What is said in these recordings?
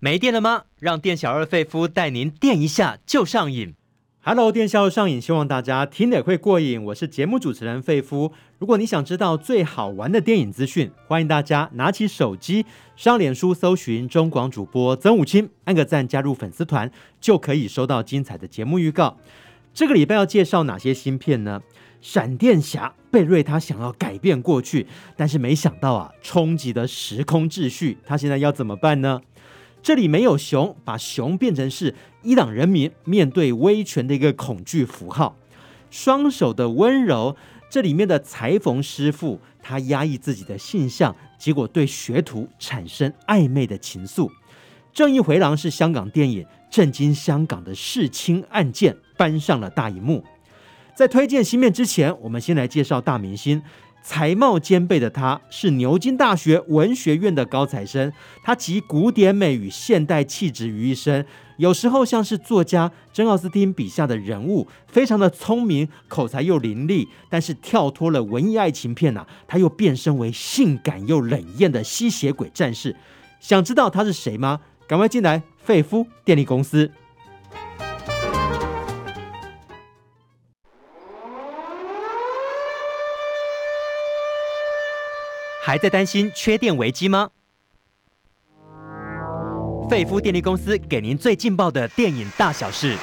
没电了吗？让店小二费夫带您电一下就上瘾。Hello，电小二上瘾，希望大家听得会过瘾。我是节目主持人费夫。如果你想知道最好玩的电影资讯，欢迎大家拿起手机上脸书搜寻中广主播曾武清，按个赞加入粉丝团，就可以收到精彩的节目预告。这个礼拜要介绍哪些新片呢？闪电侠贝瑞他想要改变过去，但是没想到啊，冲击了时空秩序，他现在要怎么办呢？这里没有熊，把熊变成是伊朗人民面对威权的一个恐惧符号。双手的温柔，这里面的裁缝师傅，他压抑自己的性向，结果对学徒产生暧昧的情愫。正义回廊是香港电影，震惊香港的弑亲案件搬上了大荧幕。在推荐新片之前，我们先来介绍大明星。才貌兼备的他，是牛津大学文学院的高材生。他集古典美与现代气质于一身，有时候像是作家珍·奥斯汀笔下的人物，非常的聪明，口才又伶俐。但是跳脱了文艺爱情片呐、啊，他又变身为性感又冷艳的吸血鬼战士。想知道他是谁吗？赶快进来，费夫电力公司。还在担心缺电危机吗？费夫电力公司给您最劲爆的电影大小事。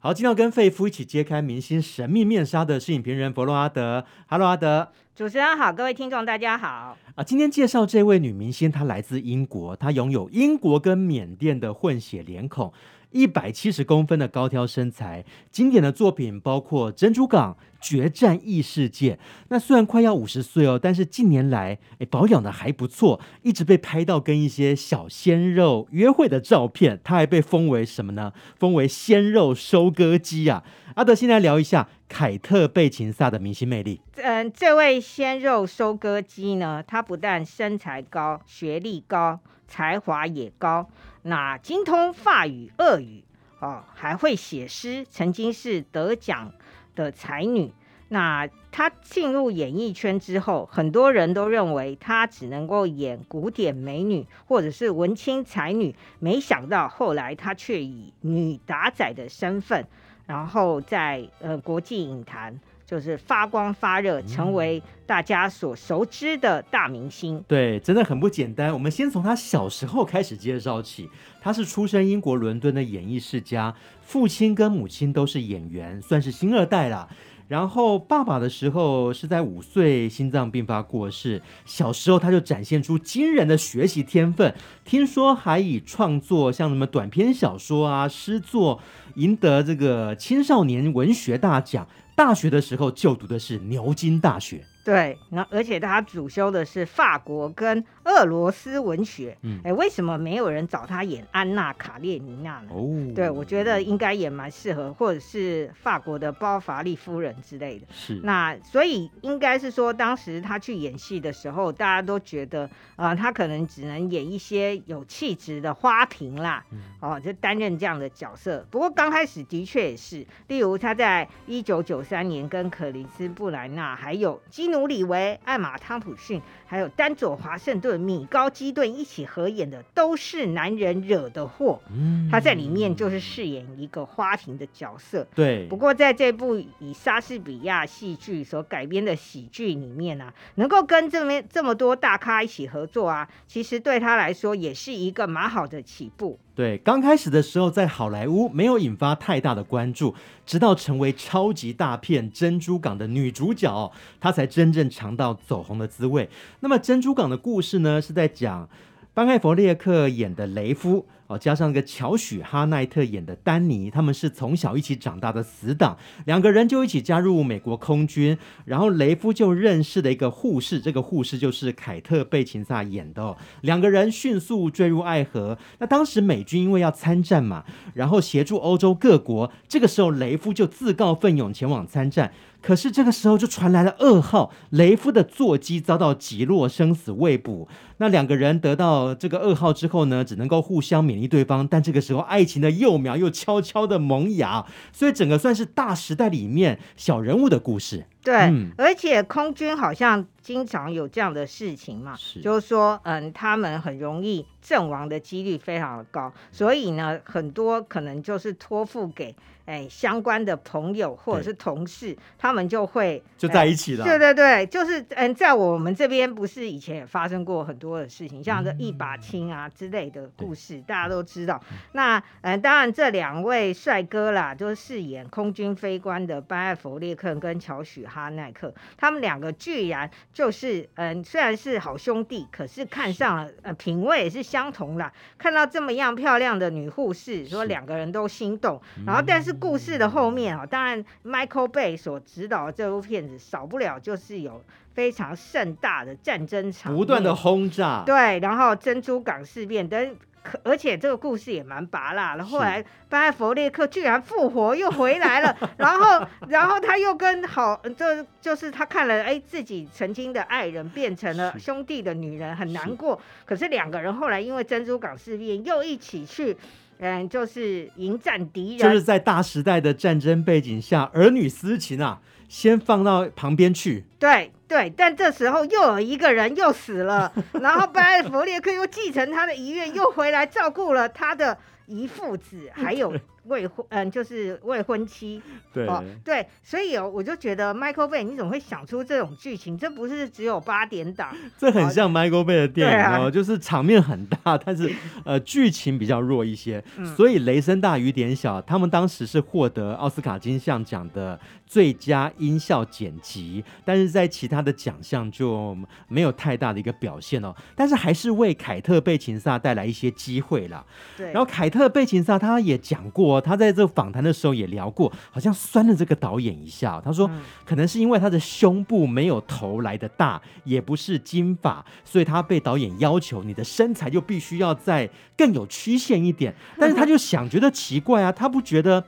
好，今天要跟费夫一起揭开明星神秘面纱的是影评人弗洛阿德。Hello，阿德。主持人好，各位听众大家好。啊，今天介绍这位女明星，她来自英国，她拥有英国跟缅甸的混血脸孔。一百七十公分的高挑身材，经典的作品包括《珍珠港》《决战异世界》。那虽然快要五十岁哦，但是近年来诶保养的还不错，一直被拍到跟一些小鲜肉约会的照片。他还被封为什么呢？封为鲜肉收割机啊！阿德，先来聊一下凯特·贝琴萨的明星魅力。嗯，这位鲜肉收割机呢，他不但身材高、学历高、才华也高。那精通法语、俄语哦，还会写诗，曾经是得奖的才女。那她进入演艺圈之后，很多人都认为她只能够演古典美女或者是文青才女，没想到后来她却以女打仔的身份，然后在呃国际影坛。就是发光发热，成为大家所熟知的大明星。嗯。对，真的很不简单。我们先从他小时候开始介绍起。他是出生英国伦敦的演艺世家，父亲跟母亲都是演员，算是星二代啦。然后爸爸的时候是在五岁心脏病发过世。小时候他就展现出惊人的学习天分，听说还以创作像什么短篇小说啊、诗作赢得这个青少年文学大奖。大学的时候就读的是牛津大学。对，那而且他主修的是法国跟俄罗斯文学。嗯，哎，为什么没有人找他演安娜卡列尼娜呢？哦，对，我觉得应该也蛮适合，或者是法国的包法利夫人之类的。是，那所以应该是说，当时他去演戏的时候，大家都觉得啊、呃，他可能只能演一些有气质的花瓶啦，嗯、哦，就担任这样的角色。不过刚开始的确也是，例如他在一九九三年跟可林斯布莱纳还有基。努里维、艾玛·汤普逊，还有丹佐·华盛顿、米高·基顿一起合演的，都是男人惹的祸。嗯，他在里面就是饰演一个花瓶的角色。对。不过在这部以莎士比亚戏剧所改编的喜剧里面啊，能够跟这边这么多大咖一起合作啊，其实对他来说也是一个蛮好的起步。对，刚开始的时候在好莱坞没有引发太大的关注，直到成为超级大片《珍珠港》的女主角，她才真正尝到走红的滋味。那么《珍珠港》的故事呢，是在讲班艾佛列克演的雷夫。哦，加上一个乔许哈奈特演的丹尼，他们是从小一起长大的死党，两个人就一起加入美国空军，然后雷夫就认识了一个护士，这个护士就是凯特贝琴萨演的，两个人迅速坠入爱河。那当时美军因为要参战嘛，然后协助欧洲各国，这个时候雷夫就自告奋勇前往参战。可是这个时候就传来了噩耗，雷夫的座机遭到击落，生死未卜。那两个人得到这个噩耗之后呢，只能够互相勉励对方。但这个时候，爱情的幼苗又悄悄的萌芽，所以整个算是大时代里面小人物的故事。对，嗯、而且空军好像经常有这样的事情嘛，是就是说，嗯，他们很容易阵亡的几率非常的高，所以呢，很多可能就是托付给。哎，相关的朋友或者是同事，他们就会就在一起了。对对对，就是嗯，在我们这边不是以前也发生过很多的事情，像这一把青啊之类的故事，嗯、大家都知道。那嗯，当然这两位帅哥啦，就是饰演空军飞官的班艾弗列克跟乔许哈奈克，他们两个居然就是嗯，虽然是好兄弟，可是看上了呃，品味也是相同啦。看到这么样漂亮的女护士，说两个人都心动，然后但是。故事的后面啊，当然，Michael Bay 所指导的这部片子少不了就是有非常盛大的战争场，不断的轰炸，对，然后珍珠港事变等，而且这个故事也蛮拔辣的。后来巴艾佛列克居然复活又回来了，然后，然后他又跟好，就就是他看了哎自己曾经的爱人变成了兄弟的女人，很难过。是可是两个人后来因为珍珠港事变又一起去。嗯，就是迎战敌人，就是在大时代的战争背景下，儿女私情啊，先放到旁边去。对对，但这时候又有一个人又死了，然后拜佛列克又继承他的遗愿，又回来照顾了他的遗父子，还有。未婚，嗯，就是未婚妻，对、哦、对，所以哦，我就觉得 Michael Bay，你怎么会想出这种剧情？这不是只有八点档，这很像 Michael Bay 的电影哦，啊、就是场面很大，但是 呃剧情比较弱一些。嗯、所以雷声大雨点小，他们当时是获得奥斯卡金像奖的最佳音效剪辑，但是在其他的奖项就没有太大的一个表现哦。但是还是为凯特贝琴萨带来一些机会啦。对，然后凯特贝琴萨他也讲过。他在这访谈的时候也聊过，好像酸了这个导演一下。他说，可能是因为他的胸部没有头来的大，也不是金发，所以他被导演要求，你的身材就必须要再更有曲线一点。但是他就想，觉得奇怪啊，他不觉得。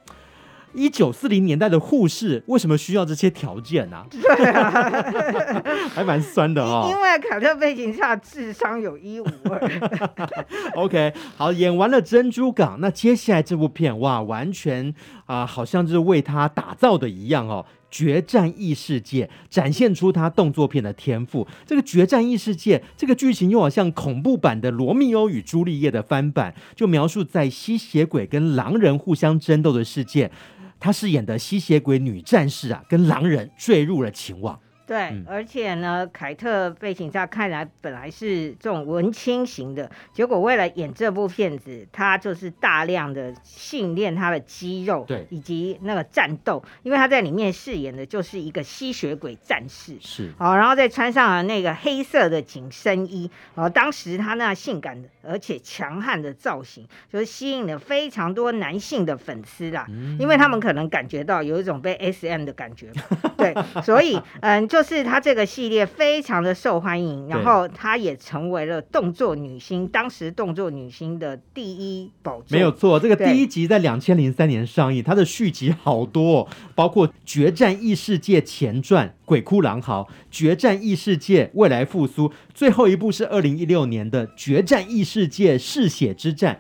一九四零年代的护士为什么需要这些条件呢？啊？对啊，还蛮酸的哦。因为凯特贝琴萨智商有一五二。OK，好，演完了《珍珠港》，那接下来这部片哇，完全啊、呃，好像就是为他打造的一样哦，《决战异世界》展现出他动作片的天赋。这个《决战异世界》这个剧情又好像恐怖版的《罗密欧与朱丽叶》的翻版，就描述在吸血鬼跟狼人互相争斗的世界。她饰演的吸血鬼女战士啊，跟狼人坠入了情网。对，嗯、而且呢，凯特贝琴萨看来本来是这种文青型的，结果为了演这部片子，他就是大量的训练他的肌肉，对，以及那个战斗，因为他在里面饰演的就是一个吸血鬼战士，是，好，然后再穿上了那个黑色的紧身衣，哦当时他那性感的而且强悍的造型，就是吸引了非常多男性的粉丝啦，嗯、因为他们可能感觉到有一种被 SM 的感觉，对，所以嗯就。就是他这个系列非常的受欢迎，然后他也成为了动作女星，当时动作女星的第一宝座。没有错，这个第一集在两千零三年上映，它的续集好多哦，包括《决战异世界前传》《鬼哭狼嚎》《决战异世界未来复苏》，最后一部是二零一六年的《决战异世界嗜血之战》。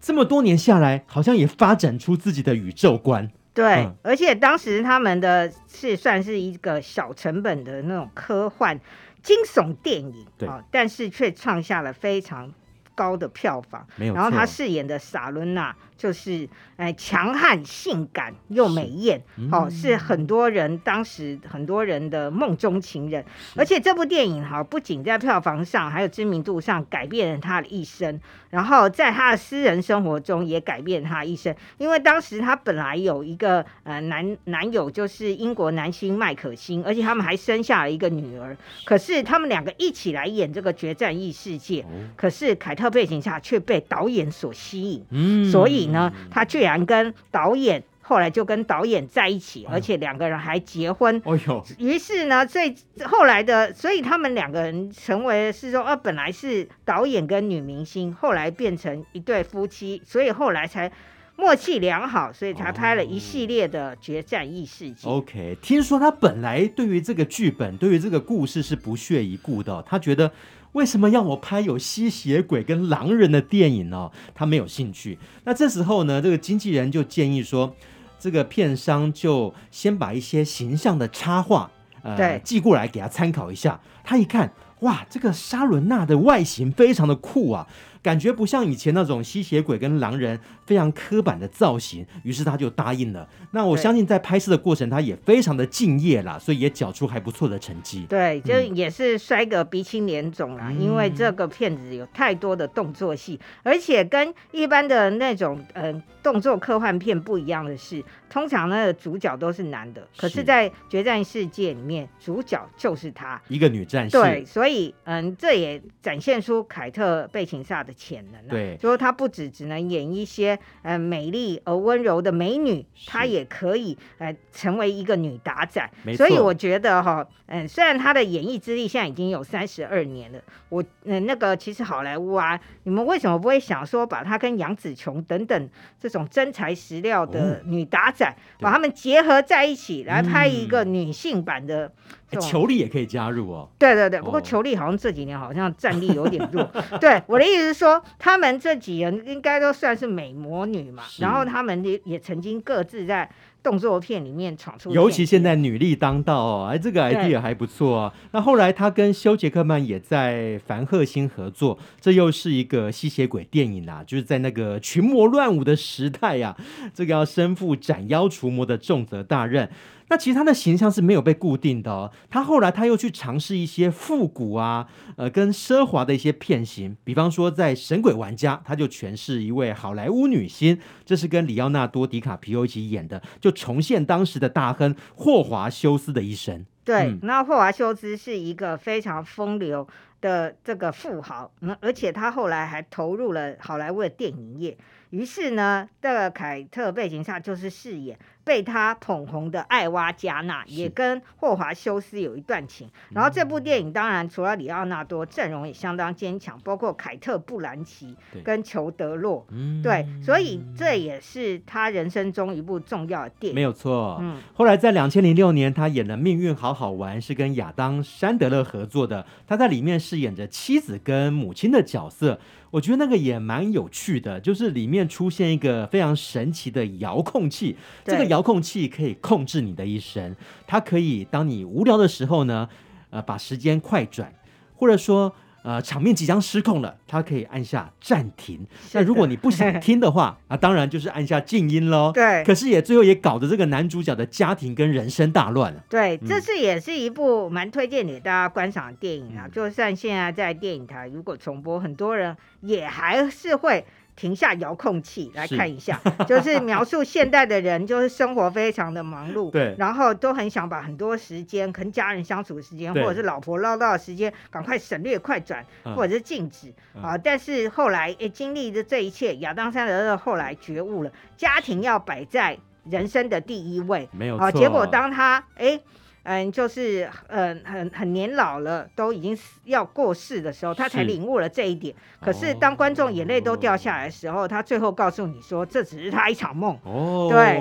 这么多年下来，好像也发展出自己的宇宙观。对，嗯、而且当时他们的是算是一个小成本的那种科幻惊悚电影，对、哦，但是却创下了非常高的票房。没有。然后他饰演的萨伦娜。就是哎，强悍、性感又美艳，是哦，是很多人当时很多人的梦中情人。而且这部电影哈，不仅在票房上，还有知名度上改变了他的一生。然后在他的私人生活中也改变他一生，因为当时他本来有一个呃男男友，就是英国男星麦可欣，而且他们还生下了一个女儿。可是他们两个一起来演这个《决战异世界》，哦，可是凯特背景下却被导演所吸引，嗯，所以。呢，他居然跟导演后来就跟导演在一起，而且两个人还结婚。哎呦！于是呢，最后来的，所以他们两个人成为是说，呃，本来是导演跟女明星，后来变成一对夫妻，所以后来才默契良好，所以才拍了一系列的《决战异世界》。OK，听说他本来对于这个剧本，对于这个故事是不屑一顾的，他觉得。为什么要我拍有吸血鬼跟狼人的电影呢？他没有兴趣。那这时候呢，这个经纪人就建议说，这个片商就先把一些形象的插画呃寄过来给他参考一下。他一看，哇，这个莎伦娜的外形非常的酷啊。感觉不像以前那种吸血鬼跟狼人非常刻板的造型，于是他就答应了。那我相信在拍摄的过程，他也非常的敬业啦，所以也缴出还不错的成绩。对，就也是摔个鼻青脸肿啦，嗯、因为这个片子有太多的动作戏，而且跟一般的那种呃动作科幻片不一样的是，通常那个主角都是男的，可是在《决战世界》里面，主角就是他，一个女战士。对，所以嗯，这也展现出凯特·贝琴萨的潜能、啊。对，就是他不只只能演一些呃美丽而温柔的美女，她也可以呃成为一个女打仔。所以我觉得哈，嗯，虽然她的演艺资历现在已经有三十二年了，我嗯、呃、那个其实好莱坞啊，你们为什么不会想说把她跟杨紫琼等等这种真材实料的女打仔？哦把他们结合在一起来拍一个女性版的，球力也可以加入哦。对对对，不过球力好像这几年好像战力有点弱。对，我的意思是说，他们这几人应该都算是美魔女嘛，然后他们也也曾经各自在。动作片里面闯出，尤其现在女力当道哦，哎，这个 idea 还不错啊。那后来他跟休杰克曼也在凡赫星合作，这又是一个吸血鬼电影啊，就是在那个群魔乱舞的时代呀，这个要身负斩妖除魔的重责大任。那其实他的形象是没有被固定的哦，他后来他又去尝试一些复古啊，呃，跟奢华的一些片型，比方说在《神鬼玩家》，他就诠释一位好莱坞女星，这是跟里奥纳多·迪卡皮欧一起演的，就重现当时的大亨霍华修斯的一生。对，嗯、那霍华修斯是一个非常风流的这个富豪，嗯，而且他后来还投入了好莱坞的电影业，于是呢，这个凯特·贝琴萨就是饰演。被他捧红的艾娃加纳也跟霍华修斯有一段情，然后这部电影当然除了里奥纳多，阵容也相当坚强，包括凯特·布兰奇跟裘德洛，对，所以这也是他人生中一部重要的电影，没有错。嗯，后来在两千零六年，他演了《命运好好玩》，是跟亚当·山德勒合作的，他在里面饰演着妻子跟母亲的角色。我觉得那个也蛮有趣的，就是里面出现一个非常神奇的遥控器，这个遥控器可以控制你的一生，它可以当你无聊的时候呢，呃，把时间快转，或者说。呃，场面即将失控了，他可以按下暂停。那如果你不想听的话，啊，当然就是按下静音喽。对。可是也最后也搞得这个男主角的家庭跟人生大乱了。对，这是也是一部蛮推荐给大家观赏的电影啊。嗯、就算现在在电影台如果重播，很多人也还是会。停下遥控器来看一下，是 就是描述现代的人，就是生活非常的忙碌，对，然后都很想把很多时间跟家人相处的时间，或者是老婆唠叨的时间，赶快省略、快转，嗯、或者是静止、嗯、啊。但是后来诶，经历的这一切，亚当·三德勒后来觉悟了，家庭要摆在人生的第一位，没有错。啊，结果当他诶。嗯，就是嗯，很很年老了，都已经要过世的时候，他才领悟了这一点。是可是当观众眼泪都掉下来的时候，哦、他最后告诉你说，这只是他一场梦。哦，对，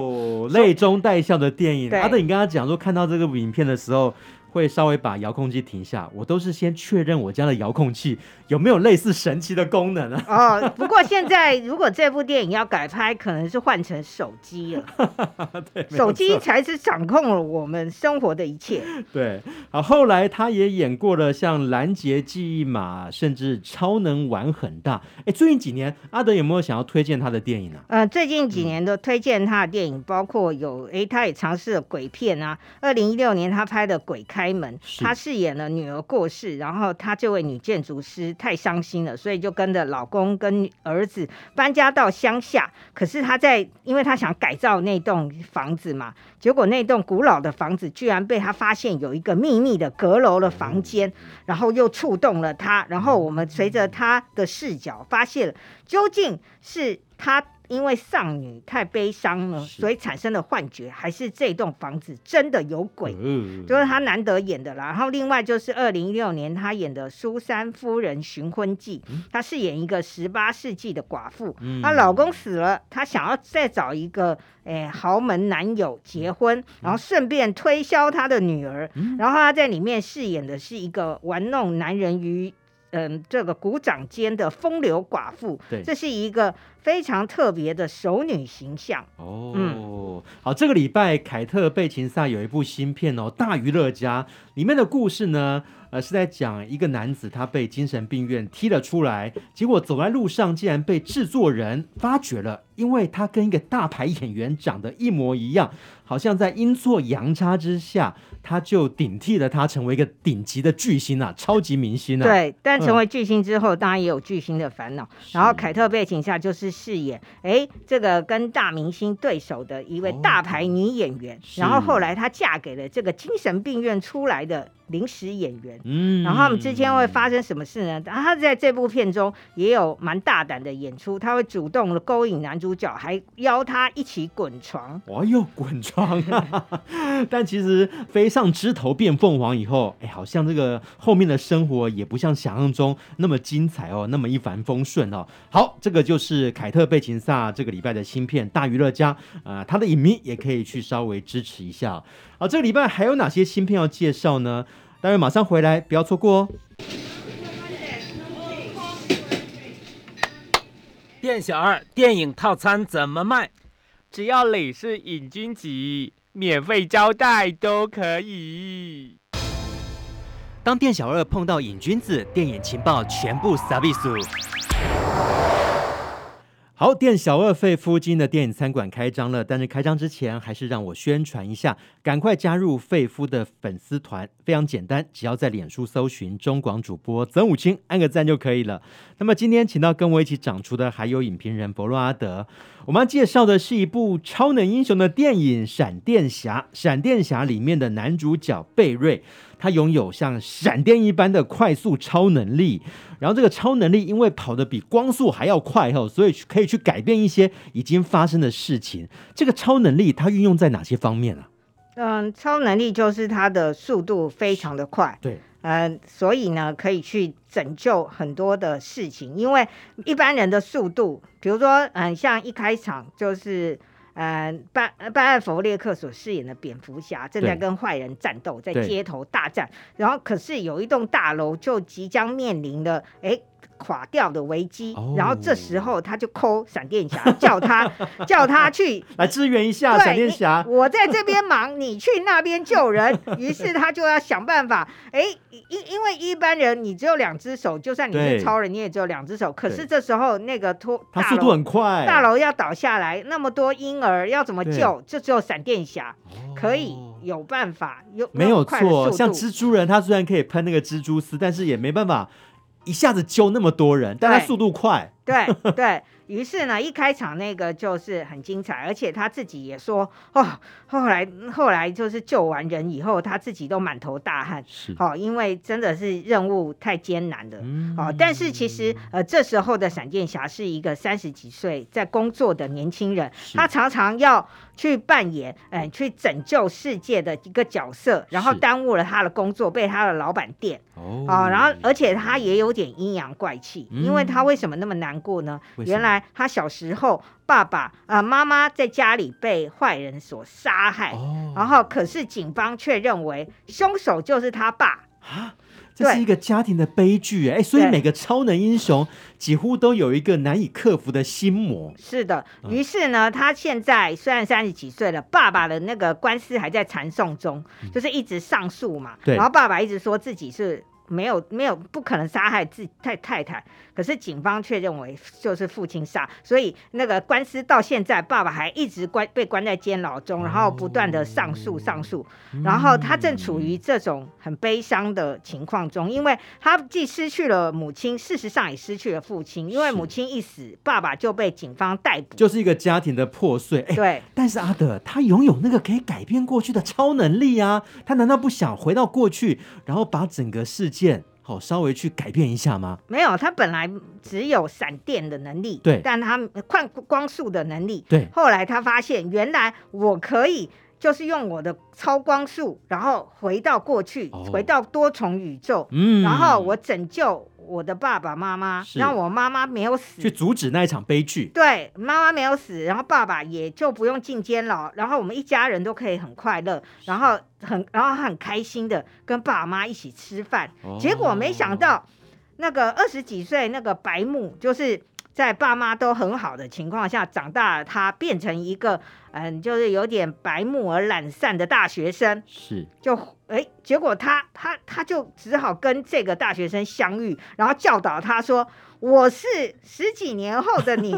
泪中带笑的电影。阿德，你刚刚讲说，看到这个影片的时候。会稍微把遥控器停下，我都是先确认我家的遥控器有没有类似神奇的功能啊。哦，不过现在如果这部电影要改拍，可能是换成手机了。对，手机才是掌控了我们生活的一切。对，好，后来他也演过了像《拦截记忆码》，甚至《超能玩很大》。哎，最近几年阿德有没有想要推荐他的电影呢、啊？呃，最近几年的推荐他的电影包括有，哎，他也尝试了鬼片啊。二零一六年他拍的《鬼开》。开门，她饰演了女儿过世，然后她这位女建筑师太伤心了，所以就跟着老公跟儿子搬家到乡下。可是她在，因为她想改造那栋房子嘛，结果那栋古老的房子居然被她发现有一个秘密的阁楼的房间，然后又触动了她。然后我们随着她的视角发现，究竟是她。因为丧女太悲伤了，所以产生了幻觉，还是这栋房子真的有鬼？嗯，就是他难得演的啦。然后另外就是二零一六年他演的《苏珊夫人寻婚记》，她饰演一个十八世纪的寡妇，她老公死了，她想要再找一个诶豪门男友结婚，然后顺便推销她的女儿。然后她在里面饰演的是一个玩弄男人于嗯，这个股掌间的风流寡妇，对，这是一个非常特别的熟女形象。哦，嗯、好，这个礼拜凯特·贝琴萨有一部新片哦，《大娱乐家》里面的故事呢，呃，是在讲一个男子他被精神病院踢了出来，结果走在路上竟然被制作人发觉了，因为他跟一个大牌演员长得一模一样。好像在阴错阳差之下，他就顶替了他，成为一个顶级的巨星啊，超级明星啊。对，但成为巨星之后，嗯、当然也有巨星的烦恼。然后凯特贝琴萨就是饰演哎，这个跟大明星对手的一位大牌女演员。哦、然后后来她嫁给了这个精神病院出来的临时演员。嗯，然后他们之间会发生什么事呢？他在这部片中也有蛮大胆的演出，他会主动的勾引男主角，还邀他一起滚床。哎呦，滚床！但其实飞上枝头变凤凰以后，哎，好像这个后面的生活也不像想象中那么精彩哦，那么一帆风顺哦。好，这个就是凯特·贝琴萨这个礼拜的新片《大娱乐家》啊、呃，他的影迷也可以去稍微支持一下。好，这个礼拜还有哪些新片要介绍呢？待会马上回来，不要错过哦。店小二，电影套餐怎么卖？只要你是瘾君子，免费招待都可以。当店小二碰到瘾君子，电影情报全部撒比苏。好，店小二费夫今的电影餐馆开张了，但是开张之前还是让我宣传一下，赶快加入费夫的粉丝团，非常简单，只要在脸书搜寻中广主播曾武清，按个赞就可以了。那么今天请到跟我一起长出的还有影评人伯洛阿德，我们要介绍的是一部超能英雄的电影《闪电侠》，闪电侠里面的男主角贝瑞。他拥有像闪电一般的快速超能力，然后这个超能力因为跑得比光速还要快哈，所以可以去改变一些已经发生的事情。这个超能力它运用在哪些方面啊？嗯，超能力就是它的速度非常的快，对，嗯，所以呢可以去拯救很多的事情。因为一般人的速度，比如说嗯，像一开场就是。呃，巴巴艾弗列克所饰演的蝙蝠侠正在跟坏人战斗，在街头大战，然后可是有一栋大楼就即将面临了，哎。垮掉的危机，哦、然后这时候他就 call 闪电侠，叫他叫他去 来支援一下闪电侠。我在这边忙，你去那边救人。于是他就要想办法。哎，因因为一般人你只有两只手，就算你是超人，你也只有两只手。可是这时候那个拖他速度很快，大楼要倒下来，那么多婴儿要怎么救？就只有闪电侠可以有办法。有没有错？像蜘蛛人，他虽然可以喷那个蜘蛛丝，但是也没办法。一下子救那么多人，但他速度快。对对，对于是呢，一开场那个就是很精彩，而且他自己也说哦，后来后来就是救完人以后，他自己都满头大汗，是。哦，因为真的是任务太艰难了，嗯、哦。但是其实呃，这时候的闪电侠是一个三十几岁在工作的年轻人，他常常要去扮演嗯、呃，去拯救世界的一个角色，然后耽误了他的工作，被他的老板电哦，哦，然后而且他也有点阴阳怪气，嗯、因为他为什么那么难过呢？原来他小时候爸爸啊妈妈在家里被坏人所杀害，哦、然后可是警方却认为凶手就是他爸。啊，这是一个家庭的悲剧哎，所以每个超能英雄几乎都有一个难以克服的心魔。是的，于是呢，他现在虽然三十几岁了，爸爸的那个官司还在缠讼中，就是一直上诉嘛，对。然后爸爸一直说自己是。没有没有不可能杀害自己太太太，可是警方却认为就是父亲杀，所以那个官司到现在，爸爸还一直关被关在监牢中，然后不断的上诉上诉，然后他正处于这种很悲伤的情况中，因为他既失去了母亲，事实上也失去了父亲，因为母亲一死，爸爸就被警方逮捕，就是一个家庭的破碎。对，但是阿德他拥有那个可以改变过去的超能力啊，他难道不想回到过去，然后把整个世界？好，稍微去改变一下吗？没有，他本来只有闪电的能力，对，但他快光速的能力，对。后来他发现，原来我可以就是用我的超光速，然后回到过去，哦、回到多重宇宙，嗯，然后我拯救。我的爸爸妈妈是让我妈妈没有死，去阻止那一场悲剧。对，妈妈没有死，然后爸爸也就不用进监牢，然后我们一家人都可以很快乐，然后很然后很开心的跟爸妈一起吃饭。哦、结果没想到。那个二十几岁那个白木，就是在爸妈都很好的情况下长大了，他变成一个嗯，就是有点白目而懒散的大学生。是，就哎，结果他他他就只好跟这个大学生相遇，然后教导他说：“我是十几年后的你。”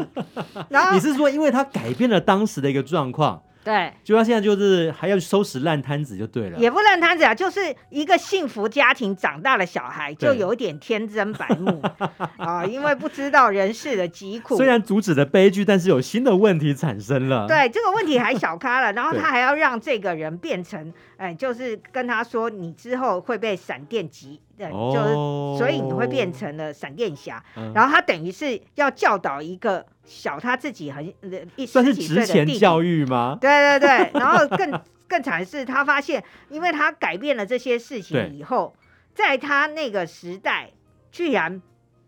然后 你是说，因为他改变了当时的一个状况？对，就他现在就是还要收拾烂摊子就对了，也不烂摊子啊，就是一个幸福家庭长大的小孩，就有一点天真白目 啊，因为不知道人世的疾苦。虽然阻止了悲剧，但是有新的问题产生了。对，这个问题还小咖了，然后他还要让这个人变成，哎，就是跟他说，你之后会被闪电击。对，就是所以你会变成了闪电侠，哦、然后他等于是要教导一个小他自己很一算是职前教育吗？对对对，然后更更惨的是，他发现，因为他改变了这些事情以后，在他那个时代，居然。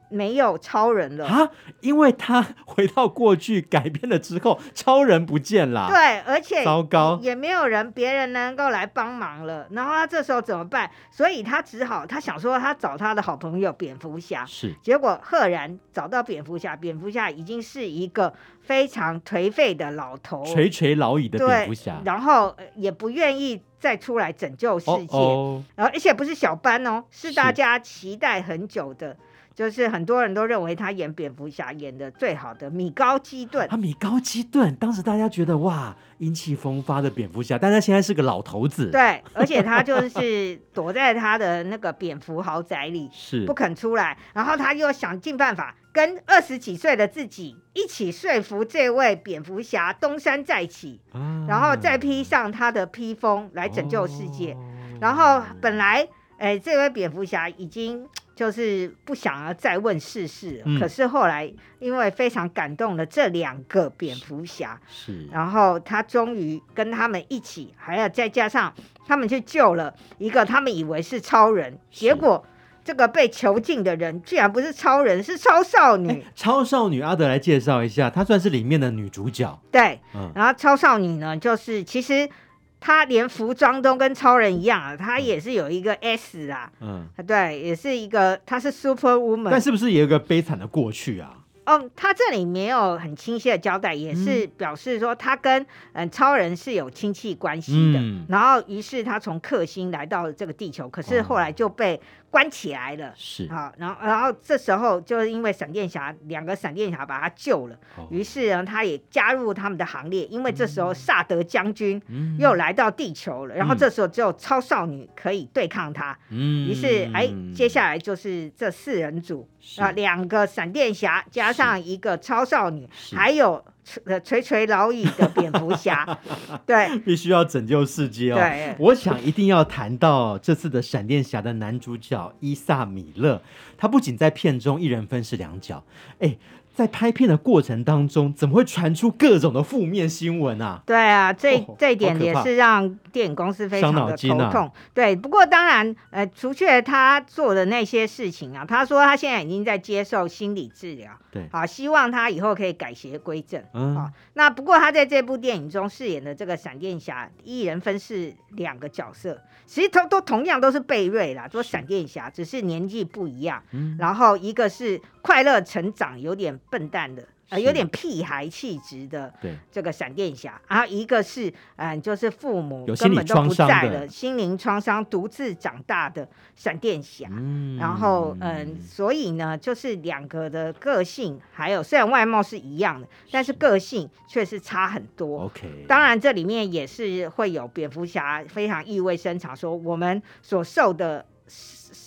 没有超人了啊！因为他回到过去改变了之后，超人不见了。对，而且糟糕，也没有人别人能够来帮忙了。然后他这时候怎么办？所以他只好他想说，他找他的好朋友蝙蝠侠。是，结果赫然找到蝙蝠侠，蝙蝠侠已经是一个非常颓废的老头，垂垂老矣的蝙蝠侠。然后也不愿意再出来拯救世界。哦哦，而且不是小班哦，是大家期待很久的。就是很多人都认为他演蝙蝠侠演的最好的米高基顿，啊，米高基顿，当时大家觉得哇，英气风发的蝙蝠侠，但他现在是个老头子，对，而且他就是躲在他的那个蝙蝠豪宅里，是不肯出来，然后他又想尽办法跟二十几岁的自己一起说服这位蝙蝠侠东山再起，啊、然后再披上他的披风来拯救世界，哦、然后本来，哎，这位蝙蝠侠已经。就是不想要再问世事，嗯、可是后来因为非常感动了这两个蝙蝠侠，是，然后他终于跟他们一起，还要再加上他们去救了一个他们以为是超人，结果这个被囚禁的人居然不是超人，是超少女。超少女阿德来介绍一下，她算是里面的女主角。对，嗯、然后超少女呢，就是其实。他连服装都跟超人一样啊，他也是有一个 S 啊，嗯，对，也是一个，他是 Super Woman，但是不是也有一个悲惨的过去啊？哦，他这里没有很清晰的交代，也是表示说他跟嗯超人是有亲戚关系的，嗯、然后于是他从克星来到了这个地球，可是后来就被。关起来了，是。好，然后然后这时候就是因为闪电侠两个闪电侠把他救了，哦、于是呢他也加入他们的行列，因为这时候萨德将军又来到地球了，嗯、然后这时候只有超少女可以对抗他，嗯，于是哎接下来就是这四人组啊，两个闪电侠加上一个超少女，还有。垂垂老矣的蝙蝠侠，对，必须要拯救世界哦。对，我想一定要谈到这次的闪电侠的男主角伊萨米勒，他不仅在片中一人分饰两角，哎。在拍片的过程当中，怎么会传出各种的负面新闻啊？对啊，这、哦、这一点也是让电影公司非常的头痛。啊、对，不过当然，呃，除却他做的那些事情啊，他说他现在已经在接受心理治疗，对，好，希望他以后可以改邪归正。嗯，好，那不过他在这部电影中饰演的这个闪电侠，一人分饰两个角色。其实都都同样都是贝瑞啦，做闪电侠，只是年纪不一样。嗯，然后一个是快乐成长，有点笨蛋的。呃，有点屁孩气质的，对这个闪电侠，然后一个是，嗯，就是父母根本都不在了，心灵创伤，独自长大的闪电侠。嗯，然后，嗯，所以呢，就是两个的个性，还有虽然外貌是一样的，但是个性却是差很多。OK，当然这里面也是会有蝙蝠侠非常意味深长，说我们所受的。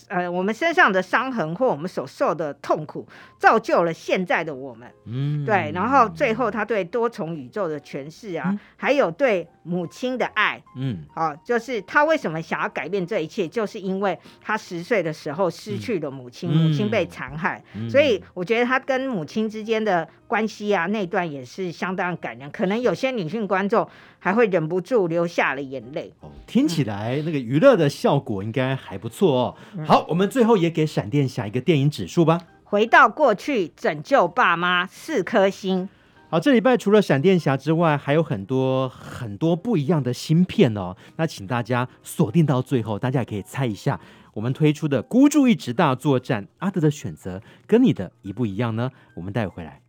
呃，我们身上的伤痕或我们所受的痛苦，造就了现在的我们。嗯，对。然后最后他对多重宇宙的诠释啊，嗯、还有对母亲的爱，嗯，好、哦，就是他为什么想要改变这一切，就是因为他十岁的时候失去了母亲，嗯、母亲被残害，嗯、所以我觉得他跟母亲之间的关系啊，那段也是相当感人。可能有些女性观众还会忍不住流下了眼泪。哦，听起来那个娱乐的效果应该还不错哦。嗯、好。我们最后也给闪电侠一个电影指数吧。回到过去拯救爸妈，四颗星。好，这礼拜除了闪电侠之外，还有很多很多不一样的新片哦。那请大家锁定到最后，大家也可以猜一下。我们推出的孤注一掷大作战，阿德的选择跟你的一不一样呢？我们待会回来。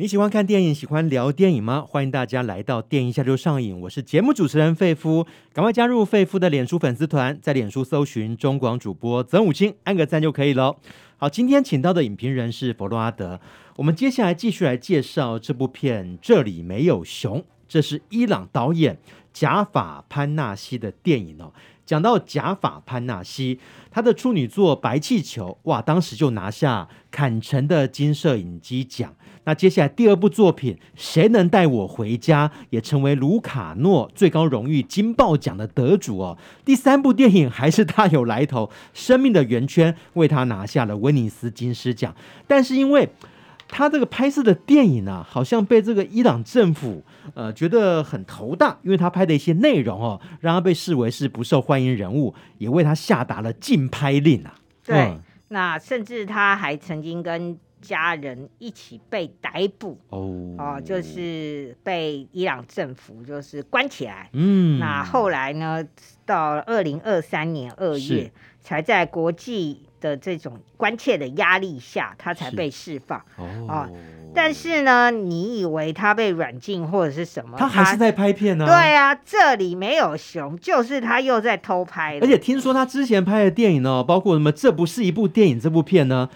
你喜欢看电影，喜欢聊电影吗？欢迎大家来到电影下就上瘾。我是节目主持人费夫，赶快加入费夫的脸书粉丝团，在脸书搜寻中广主播曾武清，按个赞就可以了。好，今天请到的影评人是佛洛阿德。我们接下来继续来介绍这部片《这里没有熊》，这是伊朗导演贾法潘纳西的电影哦。讲到贾法潘纳西，他的处女作《白气球》哇，当时就拿下坎城的金摄影机奖。那接下来第二部作品《谁能带我回家》也成为卢卡诺最高荣誉金豹奖的得主哦。第三部电影还是大有来头，《生命的圆圈》为他拿下了威尼斯金狮奖。但是因为他这个拍摄的电影啊，好像被这个伊朗政府呃觉得很头大，因为他拍的一些内容哦，让他被视为是不受欢迎人物，也为他下达了禁拍令啊。对，嗯、那甚至他还曾经跟。家人一起被逮捕哦，哦，就是被伊朗政府就是关起来。嗯，那后来呢，到二零二三年二月，才在国际的这种关切的压力下，他才被释放。哦，哦，但是呢，你以为他被软禁或者是什么？他还是在拍片呢、啊。对啊，这里没有熊，就是他又在偷拍。而且听说他之前拍的电影呢，包括什么？这不是一部电影，这部片呢？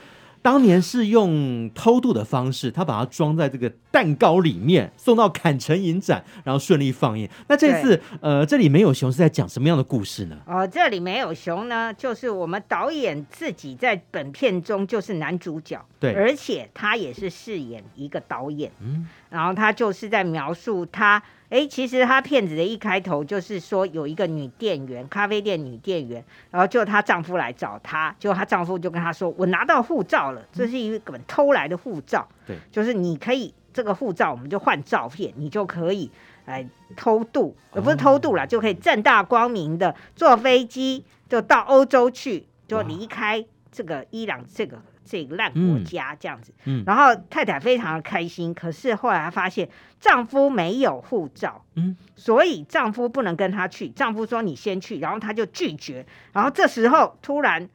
当年是用偷渡的方式，他把它装在这个蛋糕里面，送到坎城影展，然后顺利放映。那这次，对呃，这里没有熊是在讲什么样的故事呢？哦，这里没有熊呢，就是我们导演自己在本片中就是男主角，对，而且他也是饰演一个导演，嗯，然后他就是在描述他。哎，其实他骗子的一开头就是说有一个女店员，咖啡店女店员，然后就她丈夫来找她，结果她丈夫就跟她说：“我拿到护照了，这是一本偷来的护照，对，就是你可以这个护照，我们就换照片，你就可以来偷渡，而不是偷渡了，就可以正大光明的坐飞机就到欧洲去，就离开这个伊朗这个。”这个烂国家这样子，嗯嗯、然后太太非常的开心，可是后来她发现丈夫没有护照，嗯，所以丈夫不能跟她去。丈夫说：“你先去。”然后她就拒绝。然后这时候突然，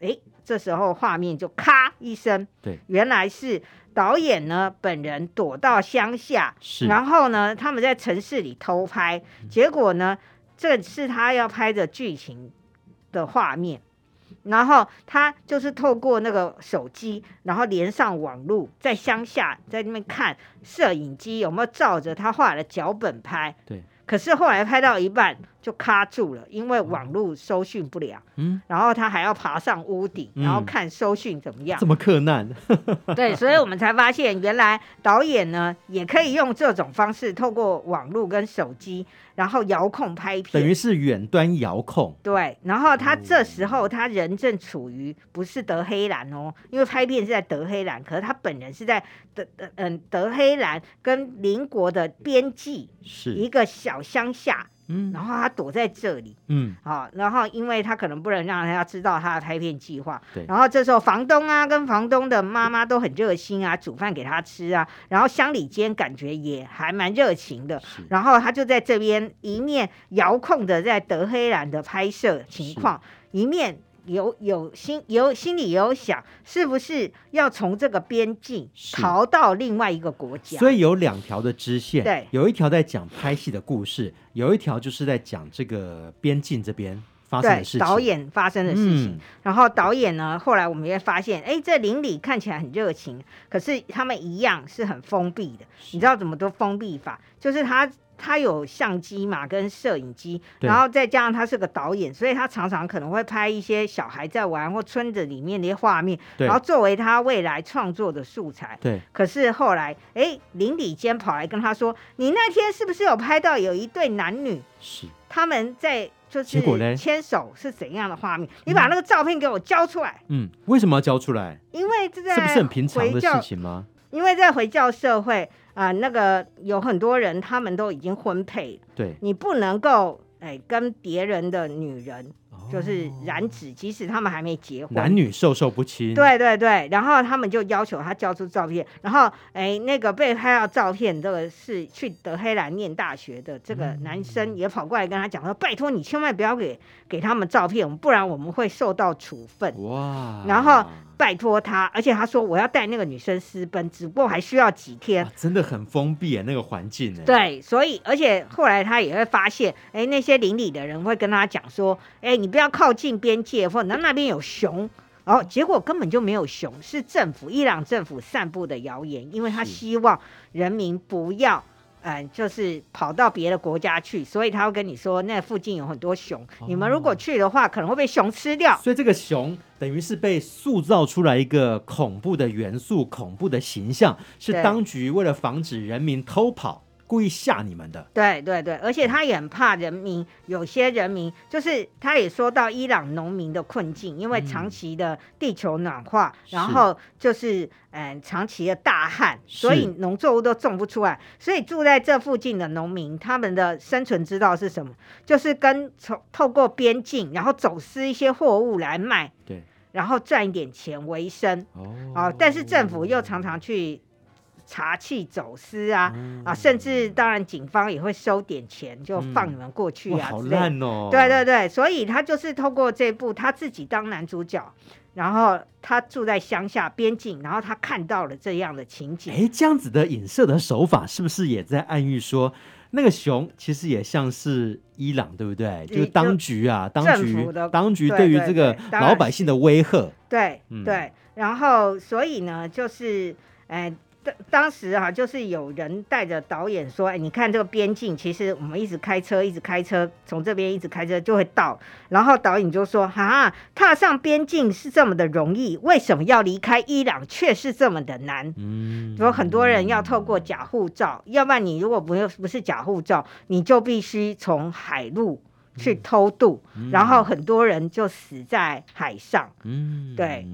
哎，这时候画面就咔一声，对，原来是导演呢本人躲到乡下，是，然后呢他们在城市里偷拍，结果呢这是他要拍的剧情的画面。然后他就是透过那个手机，然后连上网络，在乡下在那边看摄影机有没有照着他画的脚本拍。对。可是后来拍到一半就卡住了，因为网络收讯不了。嗯，然后他还要爬上屋顶，然后看收讯怎么样。这么困难。对，所以我们才发现，原来导演呢也可以用这种方式，透过网络跟手机，然后遥控拍片。等于是远端遥控。对，然后他这时候他人正处于不是德黑兰哦，因为拍片是在德黑兰，可是他本人是在德德嗯德黑兰跟邻国的边际，是一个小。乡下，嗯，然后他躲在这里，嗯，好，然后因为他可能不能让人家知道他的拍片计划，对，然后这时候房东啊跟房东的妈妈都很热心啊，煮饭给他吃啊，然后乡里间感觉也还蛮热情的，是。然后他就在这边一面遥控的在德黑兰的拍摄情况，一面。有有心有心里有想，是不是要从这个边境逃到另外一个国家？所以有两条的支线，对，有一条在讲拍戏的故事，有一条就是在讲这个边境这边发生的事情，导演发生的事情。嗯、然后导演呢，后来我们也发现，哎，这邻里看起来很热情，可是他们一样是很封闭的。你知道怎么都封闭法？就是他。他有相机嘛，跟摄影机，然后再加上他是个导演，所以他常常可能会拍一些小孩在玩或村子里面的一些画面，然后作为他未来创作的素材。对。可是后来，哎，邻里间跑来跟他说：“你那天是不是有拍到有一对男女？是他们在就是牵手是怎样的画面？你把那个照片给我交出来。”嗯，为什么要交出来？因为这在是不是很平常的事情吗？因为在回教社会。啊、呃，那个有很多人，他们都已经婚配了。对，你不能够哎跟别人的女人就是染指，即使他们还没结婚，男女授受不亲。对对对，然后他们就要求他交出照片，然后哎，那个被拍到照片，这个是去德黑兰念大学的这个男生也跑过来跟他讲说：“嗯、拜托你千万不要给给他们照片，不然我们会受到处分。”哇，然后。拜托他，而且他说我要带那个女生私奔，只不过还需要几天，啊、真的很封闭啊，那个环境。对，所以而且后来他也会发现，哎，那些邻里的人会跟他讲说，哎，你不要靠近边界，或者那那边有熊，然后结果根本就没有熊，是政府伊朗政府散布的谣言，因为他希望人民不要。嗯，就是跑到别的国家去，所以他会跟你说，那附近有很多熊，哦，你们如果去的话，可能会被熊吃掉。所以这个熊等于是被塑造出来一个恐怖的元素，恐怖的形象，是当局为了防止人民偷跑。故意吓你们的，对对对，而且他也很怕人民，有些人民就是他也说到伊朗农民的困境，因为长期的地球暖化，嗯、然后就是嗯长期的大旱，所以农作物都种不出来，所以住在这附近的农民，他们的生存之道是什么？就是跟从透过边境，然后走私一些货物来卖，对，然后赚一点钱为生。哦，哦，但是政府又常常去。查缉走私啊、嗯、啊，甚至当然警方也会收点钱，就放你们过去啊。嗯、好烂哦！对对对，所以他就是透过这部他自己当男主角，然后他住在乡下边境，然后他看到了这样的情景。哎，这样子的影射的手法是不是也在暗喻说，那个熊其实也像是伊朗，对不对？就是当局啊，当局当局对于这个老百姓的威吓。对、嗯、对，然后所以呢，就是哎。当当时哈、啊，就是有人带着导演说：“哎，你看这个边境，其实我们一直开车，一直开车，从这边一直开车就会到。”然后导演就说：“哈，踏上边境是这么的容易，为什么要离开伊朗却是这么的难？”嗯，说很多人要透过假护照，要不然你如果不用不是假护照，你就必须从海路去偷渡，嗯、然后很多人就死在海上。嗯，对。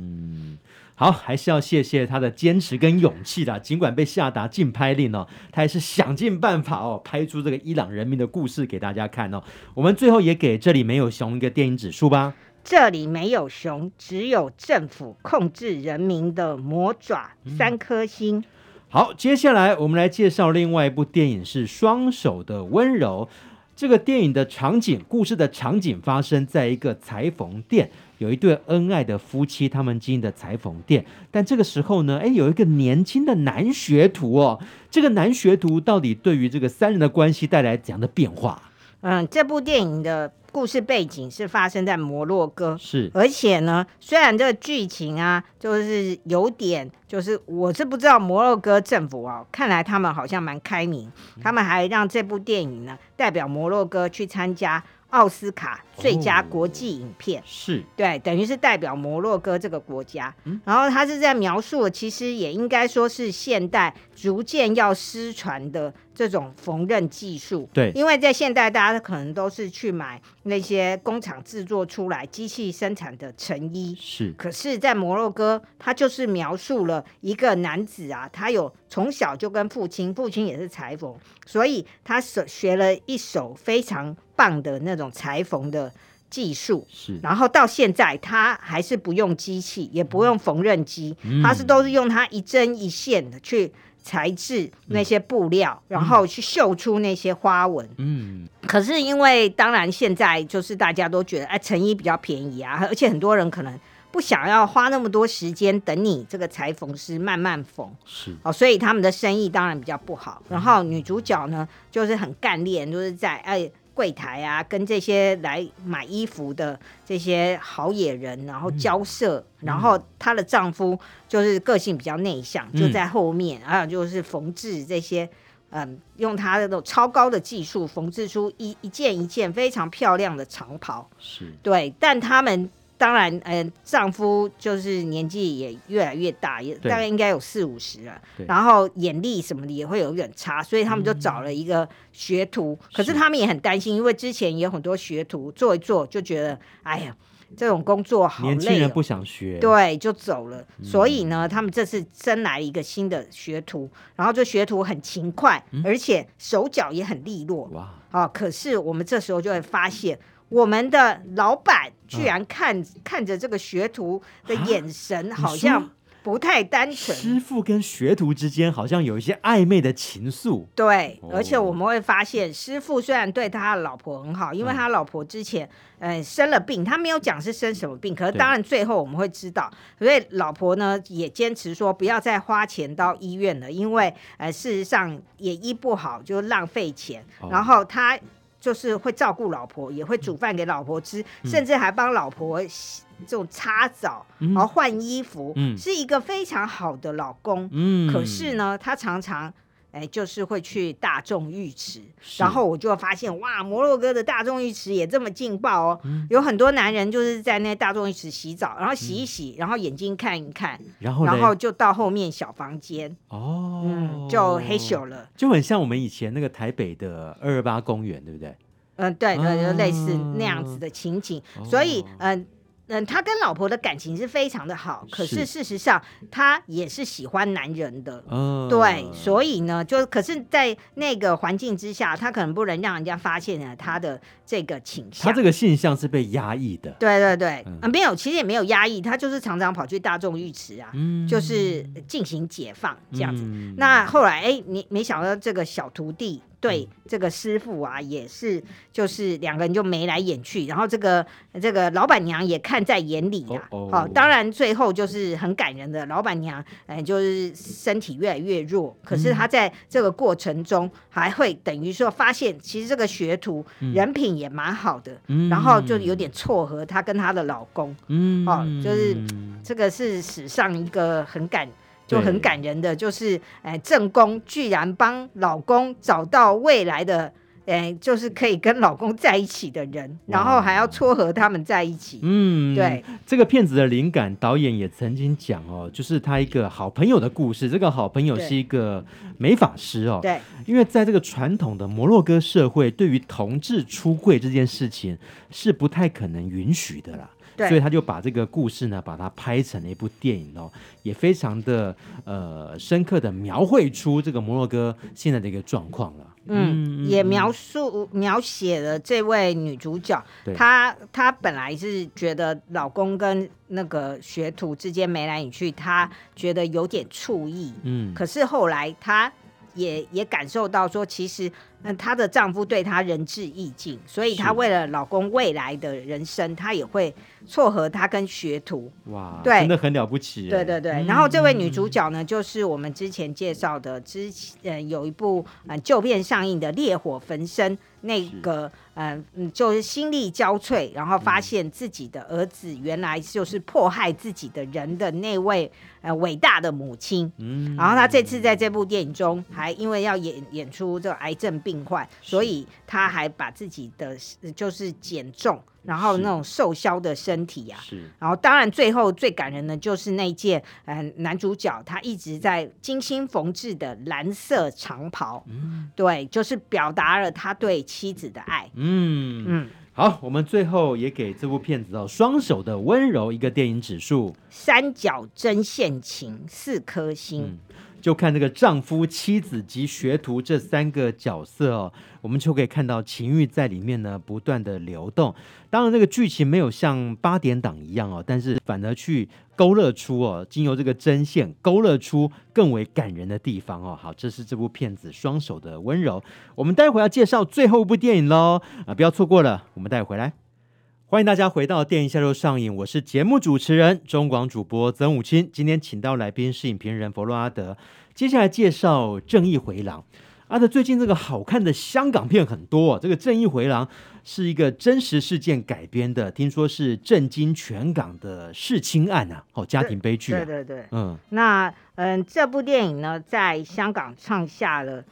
好，还是要谢谢他的坚持跟勇气的。尽管被下达禁拍令哦，他还是想尽办法哦，拍出这个伊朗人民的故事给大家看哦。我们最后也给这里没有熊一个电影指数吧。这里没有熊，只有政府控制人民的魔爪，三颗星。好，接下来我们来介绍另外一部电影是《双手的温柔》。这个电影的场景，故事的场景发生在一个裁缝店。有一对恩爱的夫妻，他们经营的裁缝店，但这个时候呢，哎，有一个年轻的男学徒哦。这个男学徒到底对于这个三人的关系带来怎样的变化？嗯，这部电影的故事背景是发生在摩洛哥，是，而且呢，虽然这个剧情啊，就是有点，就是我是不知道摩洛哥政府啊，看来他们好像蛮开明，他们还让这部电影呢代表摩洛哥去参加。奥斯卡最佳国际影片，哦、是对，等于是代表摩洛哥这个国家。嗯、然后他是在描述，其实也应该说是现代逐渐要失传的这种缝纫技术。对，因为在现代，大家可能都是去买那些工厂制作出来、机器生产的成衣。是，可是，在摩洛哥，他就是描述了一个男子啊，他有从小就跟父亲，父亲也是裁缝，所以他学学了一手非常。棒的那种裁缝的技术，是，然后到现在他还是不用机器，也不用缝纫机，嗯、他是都是用他一针一线的去裁制那些布料，嗯、然后去绣出那些花纹。嗯，可是因为当然现在就是大家都觉得哎，成衣比较便宜啊，而且很多人可能不想要花那么多时间等你这个裁缝师慢慢缝，是哦，所以他们的生意当然比较不好。然后女主角呢，就是很干练，就是在哎。柜台啊，跟这些来买衣服的这些好野人，然后交涉，嗯、然后她的丈夫就是个性比较内向，嗯、就在后面，还有就是缝制这些，嗯，用他的那种超高的技术缝制出一一件一件非常漂亮的长袍，是。对，但他们。当然，嗯、呃，丈夫就是年纪也越来越大，也大概应该有四五十了。然后眼力什么的也会有点差，所以他们就找了一个学徒。嗯、可是他们也很担心，因为之前也有很多学徒做一做就觉得，哎呀，这种工作好累，年轻人不想学，对，就走了。嗯、所以呢，他们这次增来一个新的学徒，然后这学徒很勤快，嗯、而且手脚也很利落。哇，啊，可是我们这时候就会发现，我们的老板。居然看、嗯、看着这个学徒的眼神好像。不太单纯，师傅跟学徒之间好像有一些暧昧的情愫。对，而且我们会发现，师傅虽然对他的老婆很好，因为他老婆之前呃生了病，他没有讲是生什么病，可是当然最后我们会知道，所以老婆呢也坚持说不要再花钱到医院了，因为呃事实上也医不好，就浪费钱。然后他就是会照顾老婆，也会煮饭给老婆吃，嗯、甚至还帮老婆洗。这种擦澡，然后换衣服，嗯、是一个非常好的老公。嗯，可是呢，他常常哎，就是会去大众浴池，然后我就发现哇，摩洛哥的大众浴池也这么劲爆哦。嗯、有很多男人就是在那大众浴池洗澡，然后洗一洗，嗯、然后眼睛看一看，然后然后就到后面小房间哦、嗯，就嘿咻了，就很像我们以前那个台北的二二八公园，对不对？嗯，对对，就类似那样子的情景，哦、所以嗯。嗯，他跟老婆的感情是非常的好，可是事实上他也是喜欢男人的，哦、对，所以呢，就可是，在那个环境之下，他可能不能让人家发现了他的这个倾向。他这个现象是被压抑的。对对对，嗯、啊，没有，其实也没有压抑，他就是常常跑去大众浴池啊，嗯、就是进行解放这样子。嗯、那后来，哎，你没想到这个小徒弟。对这个师傅啊，也是就是两个人就眉来眼去，然后这个这个老板娘也看在眼里呀、啊。好、oh, oh. 哦，当然最后就是很感人的，老板娘哎，就是身体越来越弱，可是她在这个过程中还会等于说发现，其实这个学徒人品也蛮好的，嗯、然后就有点撮合她跟她的老公。嗯，哦，就是这个是史上一个很感。就很感人的，就是哎，正宫居然帮老公找到未来的，哎，就是可以跟老公在一起的人，然后还要撮合他们在一起。嗯，对，这个片子的灵感，导演也曾经讲哦，就是他一个好朋友的故事。这个好朋友是一个美法师哦。对，因为在这个传统的摩洛哥社会，对于同志出柜这件事情是不太可能允许的啦。对所以他就把这个故事呢，把它拍成了一部电影哦，也非常的呃深刻的描绘出这个摩洛哥现在的一个状况了。嗯，也描述描写了这位女主角，她她本来是觉得老公跟那个学徒之间眉来眼去，她觉得有点醋意。嗯，可是后来她也也感受到说，其实。那她的丈夫对她仁至义尽，所以她为了老公未来的人生，她也会撮合他跟学徒。哇，对，真的很了不起。对对对，然后这位女主角呢，就是我们之前介绍的，之前有一部呃旧片上映的《烈火焚身》，那个嗯嗯，就是心力交瘁，然后发现自己的儿子原来就是迫害自己的人的那位呃伟大的母亲。嗯，然后她这次在这部电影中，还因为要演演出这个癌症病患，所以他还把自己的就是减重，然后那种瘦削的身体啊，是。然后当然最后最感人的就是那件，呃，男主角他一直在精心缝制的蓝色长袍，嗯，对，就是表达了他对妻子的爱。嗯嗯，好，我们最后也给这部片子哦，《双手的温柔》一个电影指数，三角针线情四颗星。嗯就看这个丈夫、妻子及学徒这三个角色哦，我们就可以看到情欲在里面呢不断的流动。当然，这个剧情没有像八点档一样哦，但是反而去勾勒出哦，经由这个针线勾勒出更为感人的地方哦。好，这是这部片子《双手的温柔》。我们待会要介绍最后一部电影喽啊，不要错过了。我们待会回来。欢迎大家回到电影下周上映，我是节目主持人中广主播曾武清。今天请到来宾是影评人佛洛阿德，接下来介绍《正义回廊》。阿德最近这个好看的香港片很多，这个《正义回廊》是一个真实事件改编的，听说是震惊全港的弑亲案啊，哦，家庭悲剧啊。对对对，嗯，那嗯，这部电影呢，在香港创下了。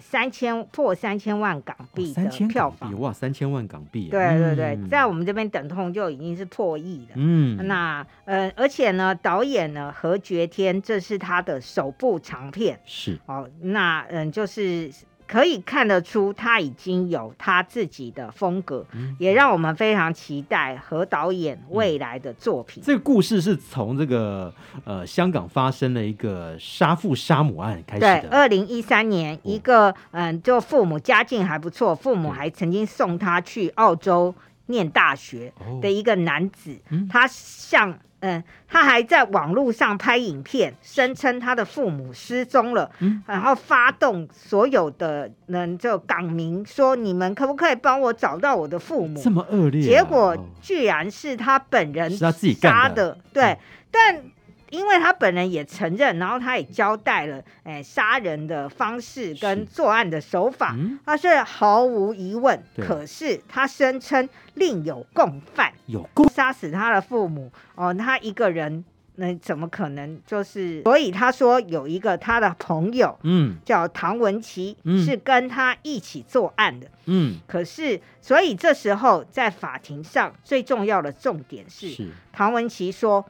三千破三千万港币的票房，哦、哇，三千万港币，对对对，嗯、在我们这边等同就已经是破亿了。嗯，那呃，而且呢，导演呢何爵天，这是他的首部长片，是。哦，那嗯、呃，就是。可以看得出，他已经有他自己的风格，嗯、也让我们非常期待何导演未来的作品。这个故事是从这个呃香港发生了一个杀父杀母案开始的。对，二零一三年，一个嗯，就父母家境还不错，父母还曾经送他去澳洲念大学的一个男子，哦嗯、他向嗯，他还在网络上拍影片，声称他的父母失踪了，嗯、然后发动所有的人就港民说：“你们可不可以帮我找到我的父母？”这么恶劣、啊，结果居然是他本人是他自己干的，对，嗯、但。因为他本人也承认，然后他也交代了，哎，杀人的方式跟作案的手法，嗯、他是毫无疑问。可是他声称另有共犯，有共杀死他的父母哦，他一个人那怎么可能？就是所以他说有一个他的朋友，嗯，叫唐文琪，嗯、是跟他一起作案的，嗯。可是所以这时候在法庭上最重要的重点是，是唐文琪说。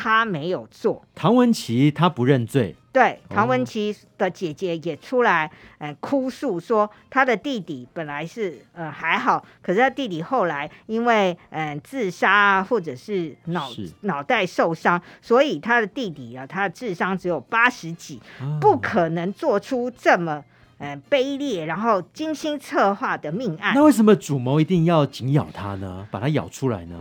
他没有做，唐文琪他不认罪。对，唐文琪的姐姐也出来，呃，哭诉说他的弟弟本来是呃还好，可是他弟弟后来因为嗯、呃、自杀或者是脑是脑袋受伤，所以他的弟弟啊，他的智商只有八十几，哦、不可能做出这么呃卑劣然后精心策划的命案。那为什么主谋一定要紧咬他呢？把他咬出来呢？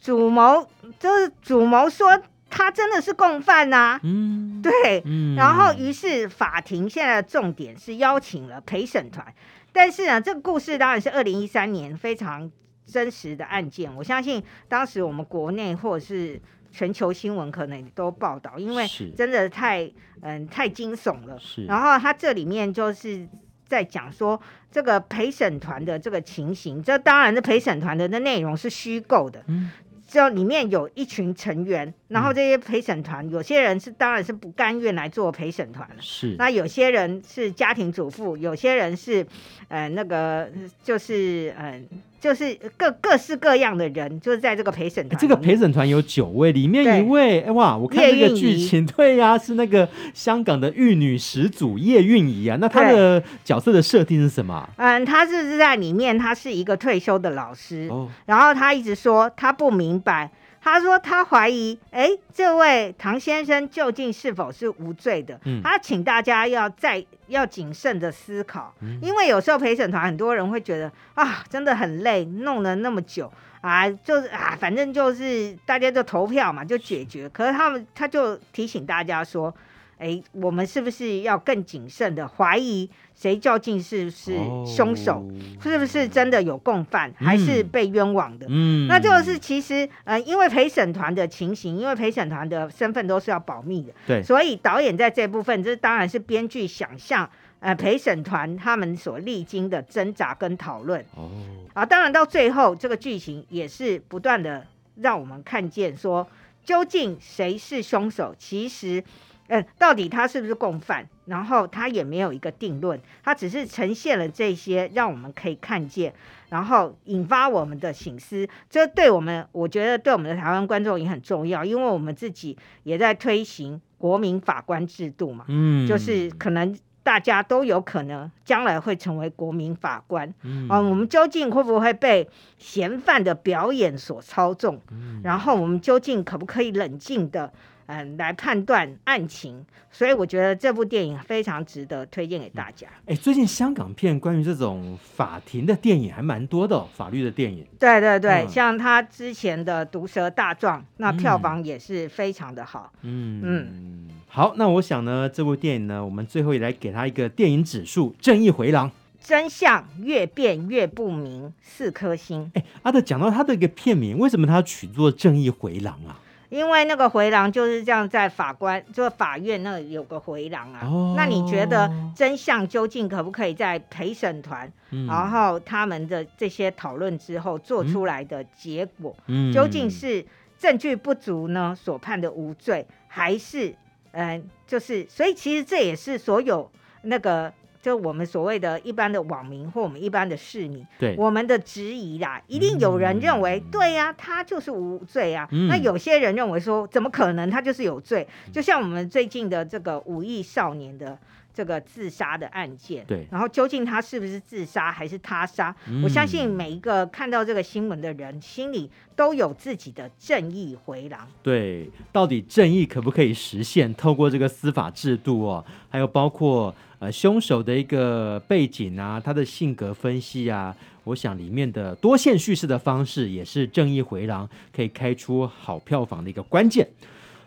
主谋就是主谋说。他真的是共犯呐、啊，嗯，对，嗯、然后于是法庭现在的重点是邀请了陪审团，但是呢，这个故事当然是二零一三年非常真实的案件，我相信当时我们国内或者是全球新闻可能都报道，因为真的太嗯、呃、太惊悚了。是，然后他这里面就是在讲说这个陪审团的这个情形，这当然是陪审团的那内容是虚构的。嗯。就里面有一群成员，然后这些陪审团，有些人是当然是不甘愿来做陪审团了，是。那有些人是家庭主妇，有些人是，呃，那个就是，嗯、呃。就是各各式各样的人，就是在这个陪审团。这个陪审团有九位，里面一位，哎哇，我看这个剧情，对呀、啊，是那个香港的玉女始祖叶蕴仪啊。那她的角色的设定是什么？嗯，她是在里面，她是一个退休的老师，哦、然后她一直说她不明白。他说他怀疑，哎，这位唐先生究竟是否是无罪的？嗯，他请大家要再要谨慎的思考，嗯，因为有时候陪审团很多人会觉得啊，真的很累，弄了那么久啊，就是啊，反正就是大家就投票嘛，就解决。可是他们他就提醒大家说。哎，我们是不是要更谨慎的怀疑谁究竟是不是凶手？哦、是不是真的有共犯，嗯、还是被冤枉的？嗯，那这个是其实，呃，因为陪审团的情形，因为陪审团的身份都是要保密的，对，所以导演在这部分，这当然是编剧想象，呃，陪审团他们所历经的挣扎跟讨论。哦，啊，当然到最后，这个剧情也是不断的让我们看见说，究竟谁是凶手？其实。嗯，到底他是不是共犯？然后他也没有一个定论，他只是呈现了这些，让我们可以看见，然后引发我们的醒思。这对我们，我觉得对我们的台湾观众也很重要，因为我们自己也在推行国民法官制度嘛。嗯，就是可能大家都有可能将来会成为国民法官。嗯，啊，我们究竟会不会被嫌犯的表演所操纵？嗯，然后我们究竟可不可以冷静的？嗯，来判断案情，所以我觉得这部电影非常值得推荐给大家。哎、欸，最近香港片关于这种法庭的电影还蛮多的、哦，法律的电影。对对对，嗯、像他之前的《毒舌大状》，那票房也是非常的好。嗯嗯，嗯好，那我想呢，这部电影呢，我们最后也来给他一个电影指数，《正义回廊》。真相越辩越不明，四颗星。哎，阿德讲到他的一个片名，为什么他要取作《正义回廊》啊？因为那个回廊就是这样，在法官就法院那有个回廊啊。哦、那你觉得真相究竟可不可以在陪审团，嗯、然后他们的这些讨论之后做出来的结果，嗯、究竟是证据不足呢，所判的无罪，还是嗯、呃，就是所以其实这也是所有那个。就我们所谓的一般的网民或我们一般的市民，对我们的质疑啦，一定有人认为，嗯、对呀、啊，他就是无罪啊。嗯、那有些人认为说，怎么可能他就是有罪？就像我们最近的这个五亿少年的这个自杀的案件，对，然后究竟他是不是自杀还是他杀？嗯、我相信每一个看到这个新闻的人，心里都有自己的正义回廊。对，到底正义可不可以实现？透过这个司法制度哦，还有包括。呃，凶手的一个背景啊，他的性格分析啊，我想里面的多线叙事的方式也是正义回廊可以开出好票房的一个关键。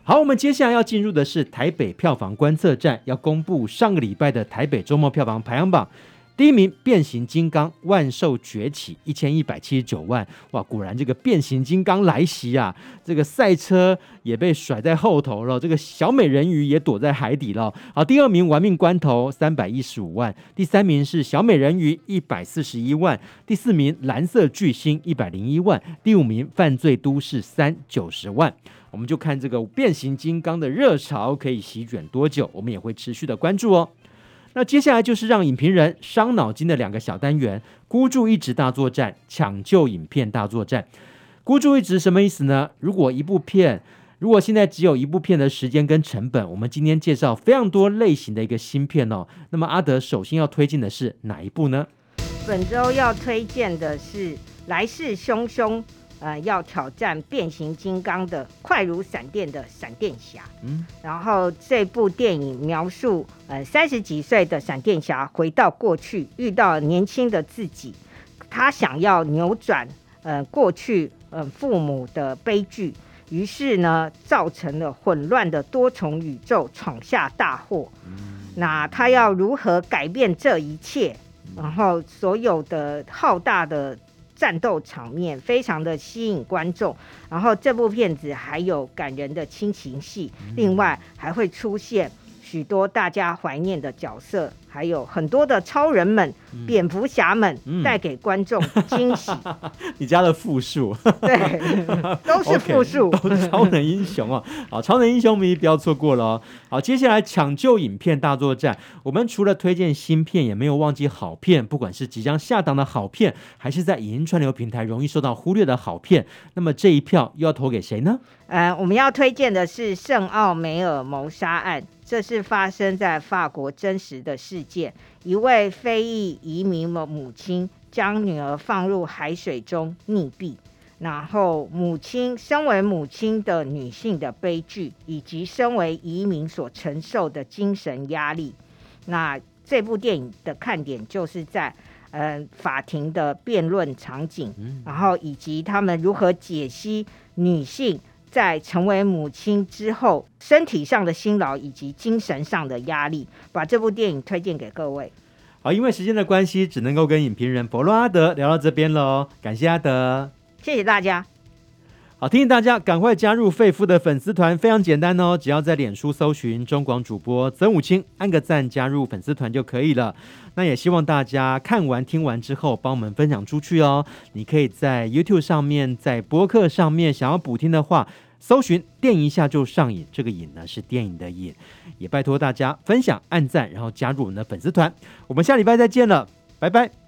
好，我们接下来要进入的是台北票房观测站，要公布上个礼拜的台北周末票房排行榜。第一名《变形金刚：万兽崛起》一千一百七十九万，哇，果然这个变形金刚来袭啊！这个赛车也被甩在后头了，这个小美人鱼也躲在海底了。好，第二名《玩命关头》三百一十五万，第三名是小美人鱼一百四十一万，第四名《蓝色巨星》一百零一万，第五名《犯罪都市三》九十万。我们就看这个变形金刚的热潮可以席卷多久，我们也会持续的关注哦。那接下来就是让影评人伤脑筋的两个小单元：孤注一掷大作战、抢救影片大作战。孤注一掷什么意思呢？如果一部片，如果现在只有一部片的时间跟成本，我们今天介绍非常多类型的一个新片哦。那么阿德首先要推荐的是哪一部呢？本周要推荐的是《来势汹汹》。呃，要挑战变形金刚的快如闪电的闪电侠。嗯，然后这部电影描述，呃，三十几岁的闪电侠回到过去，遇到年轻的自己，他想要扭转，呃，过去，呃，父母的悲剧，于是呢，造成了混乱的多重宇宙，闯下大祸。嗯，那他要如何改变这一切？然后所有的浩大的。战斗场面非常的吸引观众，然后这部片子还有感人的亲情戏，另外还会出现许多大家怀念的角色。还有很多的超人们、嗯、蝙蝠侠们带给观众惊喜。你加了复数，对，都是复数，okay, 都是超能英雄哦。好，超能英雄迷不要错过了哦。好，接下来抢救影片大作战，我们除了推荐新片，也没有忘记好片。不管是即将下档的好片，还是在影音串流平台容易受到忽略的好片，那么这一票又要投给谁呢？呃，我们要推荐的是《圣奥梅尔谋杀案》。这是发生在法国真实的事件，一位非裔移民的母亲将女儿放入海水中溺毙，然后母亲身为母亲的女性的悲剧，以及身为移民所承受的精神压力。那这部电影的看点就是在呃法庭的辩论场景，然后以及他们如何解析女性。在成为母亲之后，身体上的辛劳以及精神上的压力，把这部电影推荐给各位。好，因为时间的关系，只能够跟影评人伯洛阿德聊到这边喽。感谢阿德，谢谢大家。好，提醒大家赶快加入肺夫的粉丝团，非常简单哦，只要在脸书搜寻中广主播曾武清，按个赞加入粉丝团就可以了。那也希望大家看完听完之后，帮我们分享出去哦。你可以在 YouTube 上面，在播客上面想要补听的话，搜寻电一下就上瘾，这个瘾呢是电影的瘾，也拜托大家分享、按赞，然后加入我们的粉丝团。我们下礼拜再见了，拜拜。